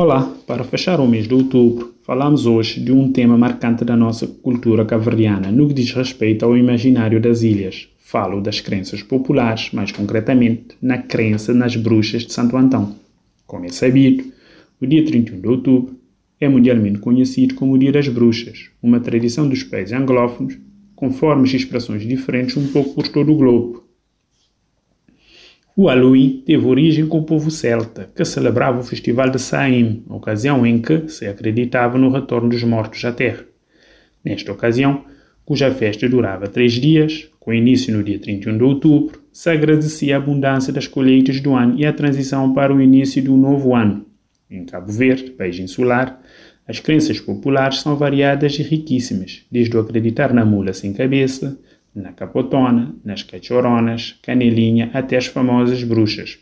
Olá, para fechar o mês de outubro, falamos hoje de um tema marcante da nossa cultura caverdiana no que diz respeito ao imaginário das ilhas. Falo das crenças populares, mais concretamente na crença nas bruxas de Santo Antão. Como é sabido, o dia 31 de outubro é mundialmente conhecido como o Dia das Bruxas, uma tradição dos países anglófonos, com formas e expressões diferentes um pouco por todo o globo, o Halloween teve origem com o povo celta, que celebrava o festival de Samhain, ocasião em que se acreditava no retorno dos mortos à terra. Nesta ocasião, cuja festa durava três dias, com início no dia 31 de outubro, se agradecia a abundância das colheitas do ano e a transição para o início do novo ano. Em Cabo Verde, país insular, as crenças populares são variadas e riquíssimas, desde o acreditar na mula sem cabeça, na capotona, nas cachoronas, canelinha, até as famosas bruxas.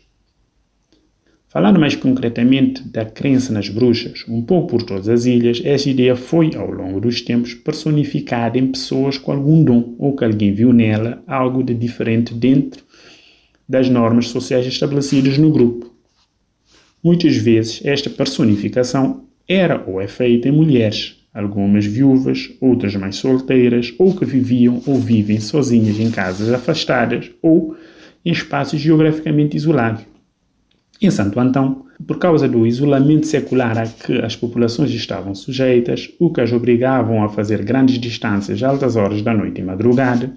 Falando mais concretamente da crença nas bruxas, um pouco por todas as ilhas, essa ideia foi, ao longo dos tempos, personificada em pessoas com algum dom ou que alguém viu nela algo de diferente dentro das normas sociais estabelecidas no grupo. Muitas vezes, esta personificação era ou é feita em mulheres, algumas viúvas, outras mais solteiras, ou que viviam ou vivem sozinhas em casas afastadas ou em espaços geograficamente isolados. Em Santo Antão, por causa do isolamento secular a que as populações estavam sujeitas, o que as obrigavam a fazer grandes distâncias altas horas da noite e madrugada,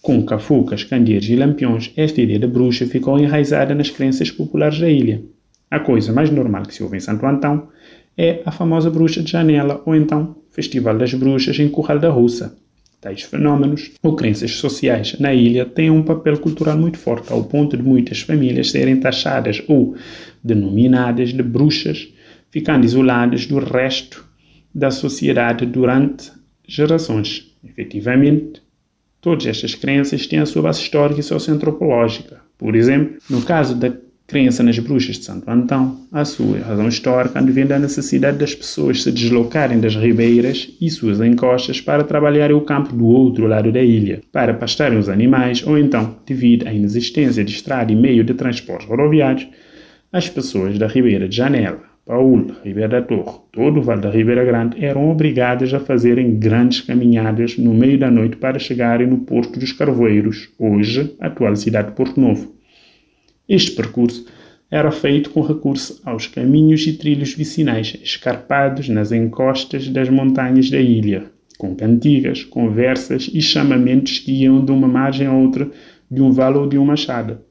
com cafucas, candeeiros e lampiões, esta ideia da bruxa ficou enraizada nas crenças populares da ilha. A coisa mais normal que se ouve em Santo Antão é a famosa bruxa de janela ou então Festival das Bruxas em Curral da Russa. Tais fenómenos ou crenças sociais na ilha têm um papel cultural muito forte, ao ponto de muitas famílias serem taxadas ou denominadas de bruxas, ficando isoladas do resto da sociedade durante gerações. Efetivamente, todas estas crenças têm a sua base histórica e socioantropológica. Por exemplo, no caso da crença nas bruxas de Santo Antão, a sua razão histórica advém da necessidade das pessoas se deslocarem das ribeiras e suas encostas para trabalharem o campo do outro lado da ilha, para pastarem os animais, ou então, devido à inexistência de estrada e meio de transportes rodoviários, as pessoas da Ribeira de Janela, Paúl, Ribeira da Torre, todo o Vale da Ribeira Grande eram obrigadas a fazerem grandes caminhadas no meio da noite para chegarem no Porto dos Carvoeiros, hoje atual cidade de Porto Novo este percurso era feito com recurso aos caminhos e trilhos vicinais, escarpados nas encostas das montanhas da ilha, com cantigas, conversas e chamamentos que iam de uma margem a outra de um vale ou de uma machada.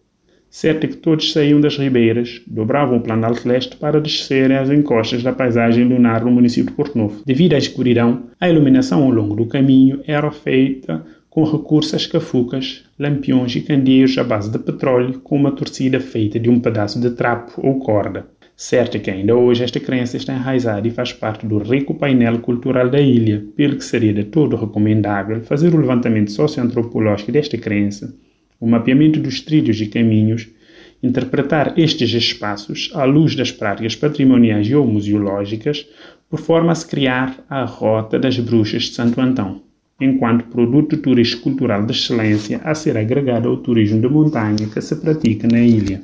Certo é que todos saíam das ribeiras, dobravam o planalto leste para descerem as encostas da paisagem lunar no município de Porto Novo. Devido à escuridão, a iluminação ao longo do caminho era feita com recurso a escafucas, lampiões e candeeiros à base de petróleo com uma torcida feita de um pedaço de trapo ou corda. Certo é que ainda hoje esta crença está enraizada e faz parte do rico painel cultural da ilha, pelo que seria de todo recomendável fazer o levantamento socioantropológico desta crença, o mapeamento dos trilhos e caminhos, interpretar estes espaços à luz das práticas patrimoniais ou museológicas, por forma a se criar a Rota das Bruxas de Santo Antão enquanto produto turístico cultural de excelência a ser agregado ao turismo de montanha que se pratica na ilha.